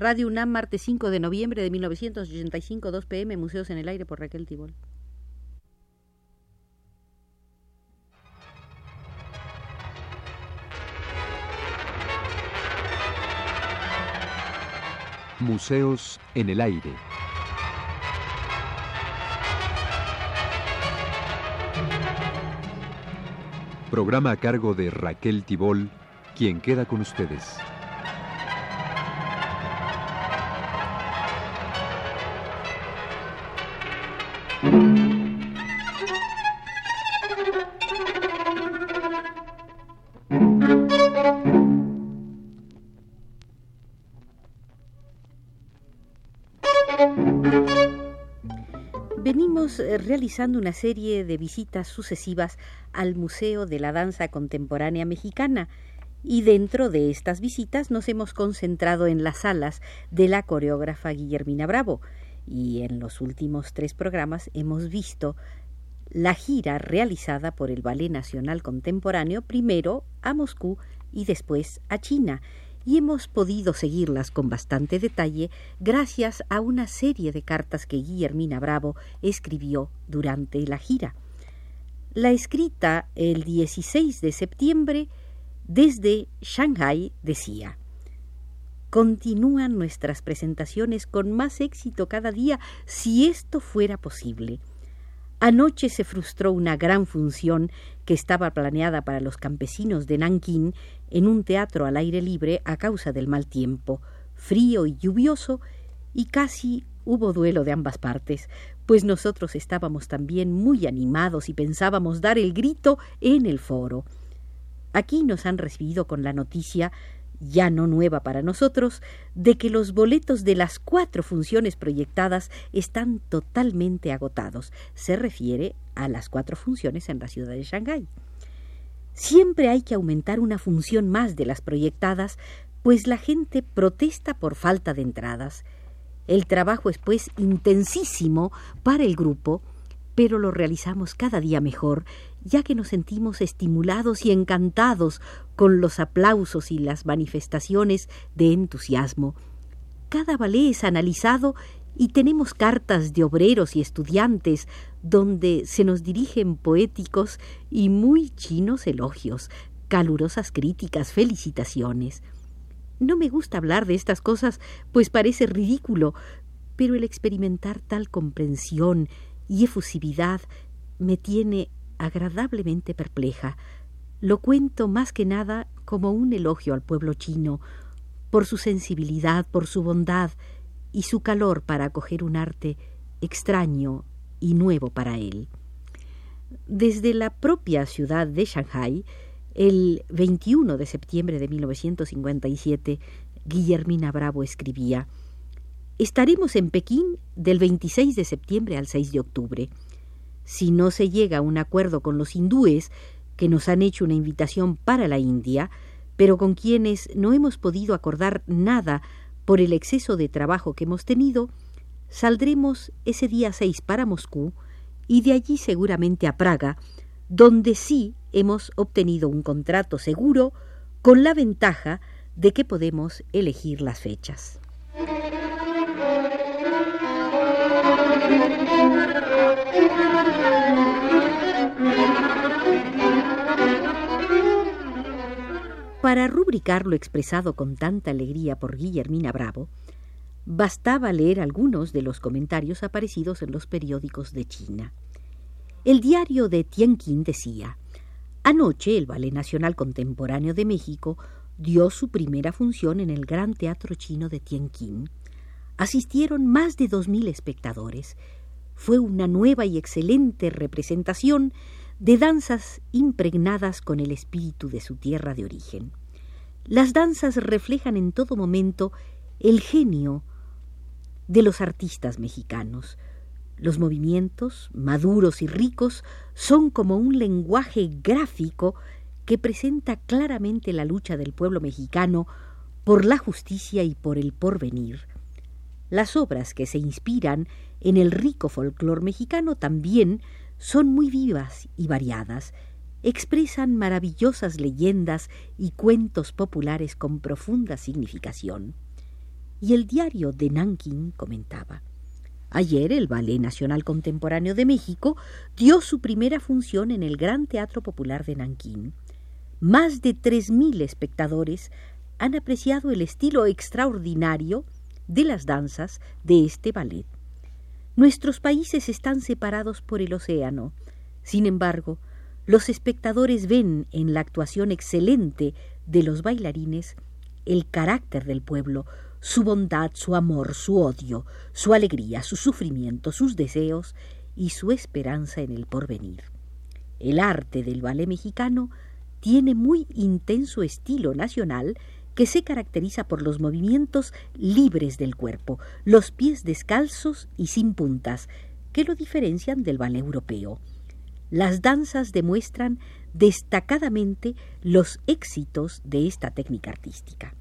Radio UNAM, martes 5 de noviembre de 1985, 2 pm, Museos en el Aire por Raquel Tibol. Museos en el Aire. Programa a cargo de Raquel Tibol, quien queda con ustedes. Realizando una serie de visitas sucesivas al Museo de la Danza Contemporánea Mexicana. Y dentro de estas visitas nos hemos concentrado en las salas de la coreógrafa Guillermina Bravo. Y en los últimos tres programas hemos visto la gira realizada por el Ballet Nacional Contemporáneo primero a Moscú y después a China y hemos podido seguirlas con bastante detalle gracias a una serie de cartas que Guillermina Bravo escribió durante la gira. La escrita el 16 de septiembre desde Shanghai decía Continúan nuestras presentaciones con más éxito cada día si esto fuera posible. Anoche se frustró una gran función que estaba planeada para los campesinos de Nankín en un teatro al aire libre a causa del mal tiempo, frío y lluvioso, y casi hubo duelo de ambas partes, pues nosotros estábamos también muy animados y pensábamos dar el grito en el foro. Aquí nos han recibido con la noticia ya no nueva para nosotros, de que los boletos de las cuatro funciones proyectadas están totalmente agotados. Se refiere a las cuatro funciones en la ciudad de Shanghái. Siempre hay que aumentar una función más de las proyectadas, pues la gente protesta por falta de entradas. El trabajo es pues intensísimo para el grupo, pero lo realizamos cada día mejor ya que nos sentimos estimulados y encantados con los aplausos y las manifestaciones de entusiasmo. Cada ballet es analizado y tenemos cartas de obreros y estudiantes donde se nos dirigen poéticos y muy chinos elogios, calurosas críticas, felicitaciones. No me gusta hablar de estas cosas, pues parece ridículo, pero el experimentar tal comprensión y efusividad me tiene agradablemente perpleja. Lo cuento más que nada como un elogio al pueblo chino, por su sensibilidad, por su bondad y su calor para acoger un arte extraño y nuevo para él. Desde la propia ciudad de Shanghai, el 21 de septiembre de 1957, Guillermina Bravo escribía Estaremos en Pekín del 26 de septiembre al 6 de octubre si no se llega a un acuerdo con los hindúes, que nos han hecho una invitación para la India, pero con quienes no hemos podido acordar nada por el exceso de trabajo que hemos tenido, saldremos ese día 6 para Moscú y de allí seguramente a Praga, donde sí hemos obtenido un contrato seguro con la ventaja de que podemos elegir las fechas. Para rubricar lo expresado con tanta alegría por Guillermina Bravo, bastaba leer algunos de los comentarios aparecidos en los periódicos de China. El diario de Tianjin decía, Anoche el Ballet Nacional Contemporáneo de México dio su primera función en el Gran Teatro Chino de Tianjin. Asistieron más de dos mil espectadores. Fue una nueva y excelente representación de danzas impregnadas con el espíritu de su tierra de origen. Las danzas reflejan en todo momento el genio de los artistas mexicanos. Los movimientos, maduros y ricos, son como un lenguaje gráfico que presenta claramente la lucha del pueblo mexicano por la justicia y por el porvenir. Las obras que se inspiran en el rico folclor mexicano también son muy vivas y variadas, expresan maravillosas leyendas y cuentos populares con profunda significación. Y el diario de Nanking comentaba Ayer el Ballet Nacional Contemporáneo de México dio su primera función en el Gran Teatro Popular de Nankín. Más de tres mil espectadores han apreciado el estilo extraordinario de las danzas de este ballet. Nuestros países están separados por el océano. Sin embargo, los espectadores ven en la actuación excelente de los bailarines el carácter del pueblo, su bondad, su amor, su odio, su alegría, su sufrimiento, sus deseos y su esperanza en el porvenir. El arte del ballet mexicano tiene muy intenso estilo nacional que se caracteriza por los movimientos libres del cuerpo, los pies descalzos y sin puntas, que lo diferencian del ballet europeo. Las danzas demuestran destacadamente los éxitos de esta técnica artística.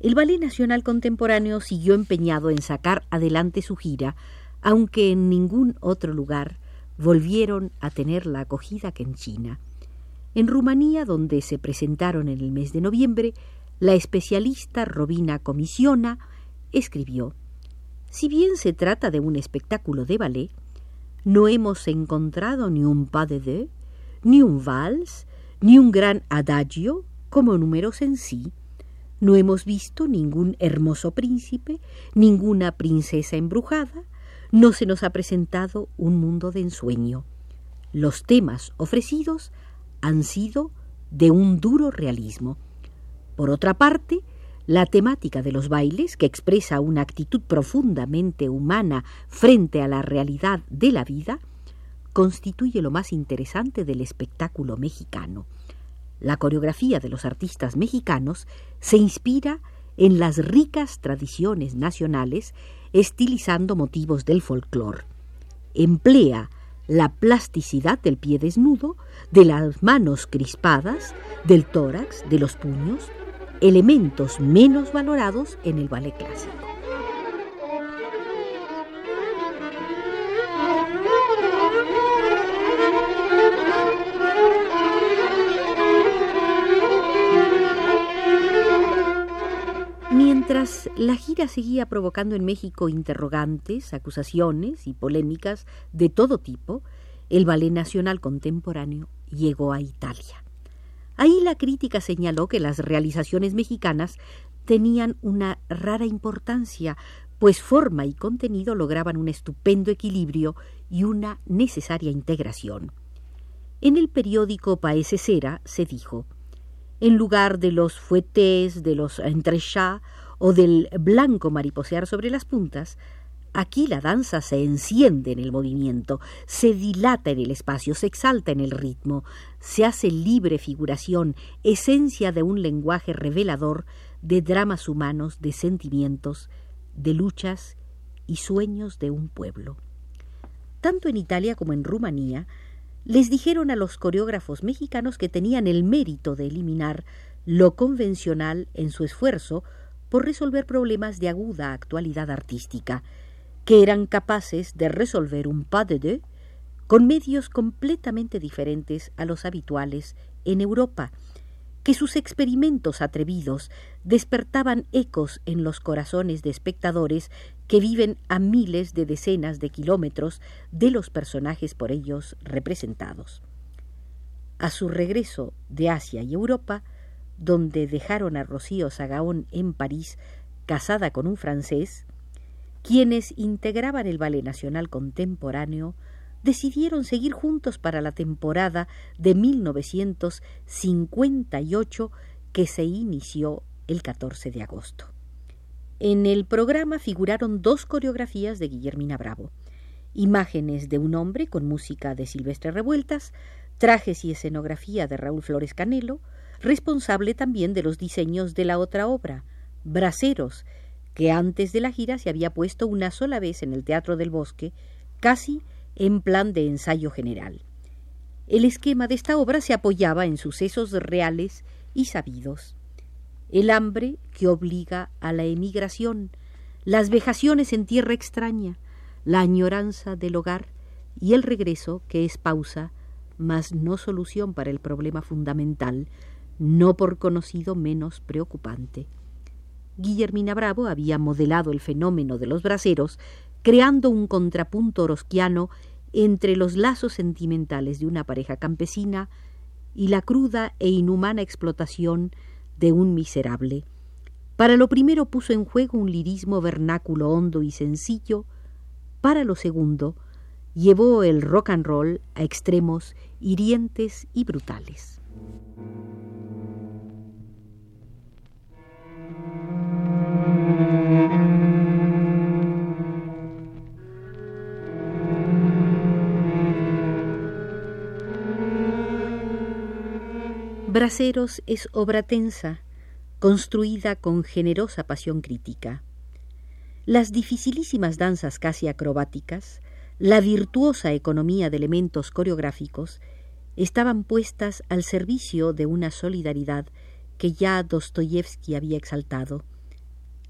El Ballet Nacional Contemporáneo siguió empeñado en sacar adelante su gira, aunque en ningún otro lugar volvieron a tener la acogida que en China. En Rumanía, donde se presentaron en el mes de noviembre, la especialista Robina Comisiona escribió Si bien se trata de un espectáculo de ballet, no hemos encontrado ni un pas de deux, ni un vals, ni un gran adagio como números en sí, no hemos visto ningún hermoso príncipe, ninguna princesa embrujada, no se nos ha presentado un mundo de ensueño. Los temas ofrecidos han sido de un duro realismo. Por otra parte, la temática de los bailes, que expresa una actitud profundamente humana frente a la realidad de la vida, constituye lo más interesante del espectáculo mexicano. La coreografía de los artistas mexicanos se inspira en las ricas tradiciones nacionales, estilizando motivos del folclore. Emplea la plasticidad del pie desnudo, de las manos crispadas, del tórax, de los puños, elementos menos valorados en el ballet clásico. Mientras la gira seguía provocando en México interrogantes, acusaciones y polémicas de todo tipo, el Ballet Nacional Contemporáneo llegó a Italia. Ahí la crítica señaló que las realizaciones mexicanas tenían una rara importancia, pues forma y contenido lograban un estupendo equilibrio y una necesaria integración. En el periódico Paese Cera se dijo en lugar de los fuetés, de los entrechats o del blanco mariposear sobre las puntas, aquí la danza se enciende en el movimiento, se dilata en el espacio, se exalta en el ritmo, se hace libre figuración, esencia de un lenguaje revelador de dramas humanos, de sentimientos, de luchas y sueños de un pueblo. Tanto en Italia como en Rumanía, les dijeron a los coreógrafos mexicanos que tenían el mérito de eliminar lo convencional en su esfuerzo por resolver problemas de aguda actualidad artística, que eran capaces de resolver un pas de deux con medios completamente diferentes a los habituales en Europa, que sus experimentos atrevidos despertaban ecos en los corazones de espectadores que viven a miles de decenas de kilómetros de los personajes por ellos representados. A su regreso de Asia y Europa, donde dejaron a Rocío Sagaón en París casada con un francés, quienes integraban el Ballet Nacional Contemporáneo decidieron seguir juntos para la temporada de 1958 que se inició el 14 de agosto. En el programa figuraron dos coreografías de Guillermina Bravo, imágenes de un hombre con música de Silvestre Revueltas, trajes y escenografía de Raúl Flores Canelo, responsable también de los diseños de la otra obra, Braceros, que antes de la gira se había puesto una sola vez en el Teatro del Bosque, casi en plan de ensayo general. El esquema de esta obra se apoyaba en sucesos reales y sabidos. El hambre que obliga a la emigración, las vejaciones en tierra extraña, la añoranza del hogar y el regreso que es pausa, mas no solución para el problema fundamental, no por conocido menos preocupante. Guillermina Bravo había modelado el fenómeno de los braceros, creando un contrapunto orosquiano entre los lazos sentimentales de una pareja campesina y la cruda e inhumana explotación de un miserable. Para lo primero puso en juego un lirismo vernáculo hondo y sencillo, para lo segundo llevó el rock and roll a extremos hirientes y brutales. Braceros es obra tensa, construida con generosa pasión crítica. Las dificilísimas danzas casi acrobáticas, la virtuosa economía de elementos coreográficos, estaban puestas al servicio de una solidaridad que ya Dostoyevsky había exaltado.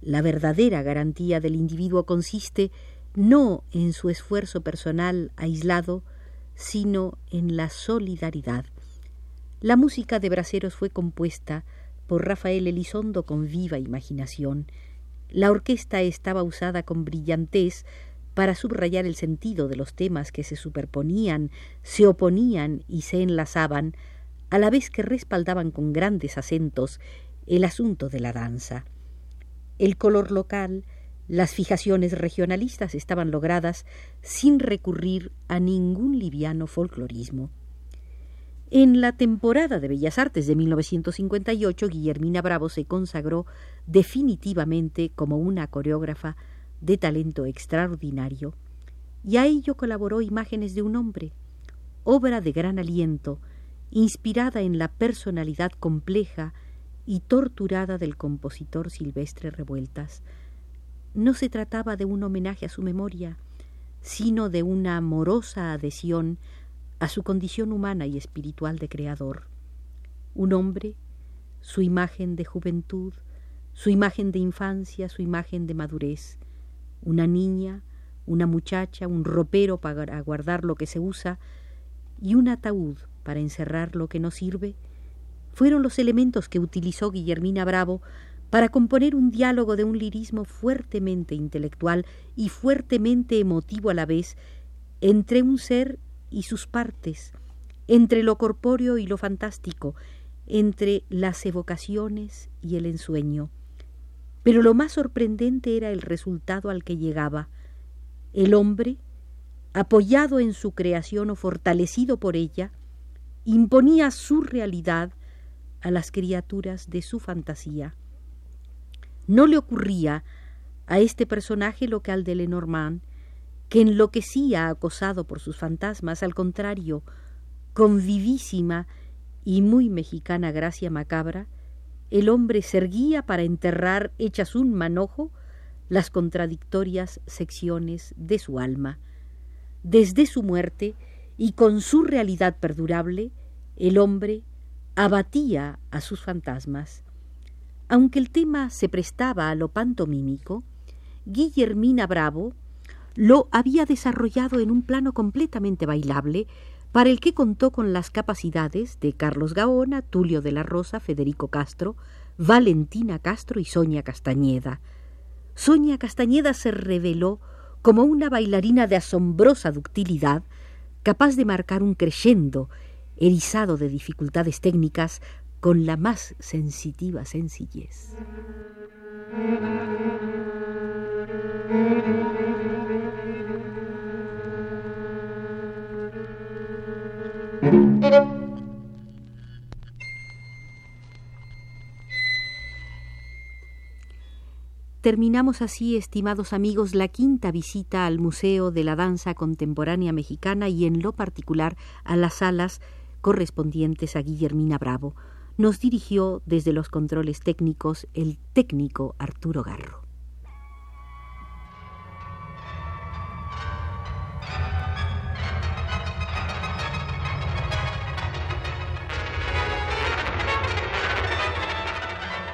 La verdadera garantía del individuo consiste no en su esfuerzo personal aislado, sino en la solidaridad. La música de Braceros fue compuesta por Rafael Elizondo con viva imaginación. La orquesta estaba usada con brillantez para subrayar el sentido de los temas que se superponían, se oponían y se enlazaban, a la vez que respaldaban con grandes acentos el asunto de la danza. El color local, las fijaciones regionalistas estaban logradas sin recurrir a ningún liviano folclorismo. En la temporada de Bellas Artes de 1958, Guillermina Bravo se consagró definitivamente como una coreógrafa de talento extraordinario, y a ello colaboró Imágenes de un hombre, obra de gran aliento, inspirada en la personalidad compleja y torturada del compositor Silvestre Revueltas. No se trataba de un homenaje a su memoria, sino de una amorosa adhesión a su condición humana y espiritual de creador. Un hombre, su imagen de juventud, su imagen de infancia, su imagen de madurez. Una niña, una muchacha, un ropero para guardar lo que se usa y un ataúd para encerrar lo que no sirve, fueron los elementos que utilizó Guillermina Bravo para componer un diálogo de un lirismo fuertemente intelectual y fuertemente emotivo a la vez entre un ser y sus partes, entre lo corpóreo y lo fantástico, entre las evocaciones y el ensueño. Pero lo más sorprendente era el resultado al que llegaba. El hombre, apoyado en su creación o fortalecido por ella, imponía su realidad a las criaturas de su fantasía. No le ocurría a este personaje lo que al de Lenormand, que enloquecía acosado por sus fantasmas, al contrario, con vivísima y muy mexicana gracia macabra, el hombre se erguía para enterrar, hechas un manojo, las contradictorias secciones de su alma. Desde su muerte, y con su realidad perdurable, el hombre abatía a sus fantasmas. Aunque el tema se prestaba a lo pantomímico, Guillermina Bravo lo había desarrollado en un plano completamente bailable, para el que contó con las capacidades de Carlos Gaona, Tulio de la Rosa, Federico Castro, Valentina Castro y Sonia Castañeda. Sonia Castañeda se reveló como una bailarina de asombrosa ductilidad, capaz de marcar un crescendo, erizado de dificultades técnicas, con la más sensitiva sencillez. Terminamos así, estimados amigos, la quinta visita al Museo de la Danza Contemporánea Mexicana y en lo particular a las salas correspondientes a Guillermina Bravo. Nos dirigió desde los controles técnicos el técnico Arturo Garro.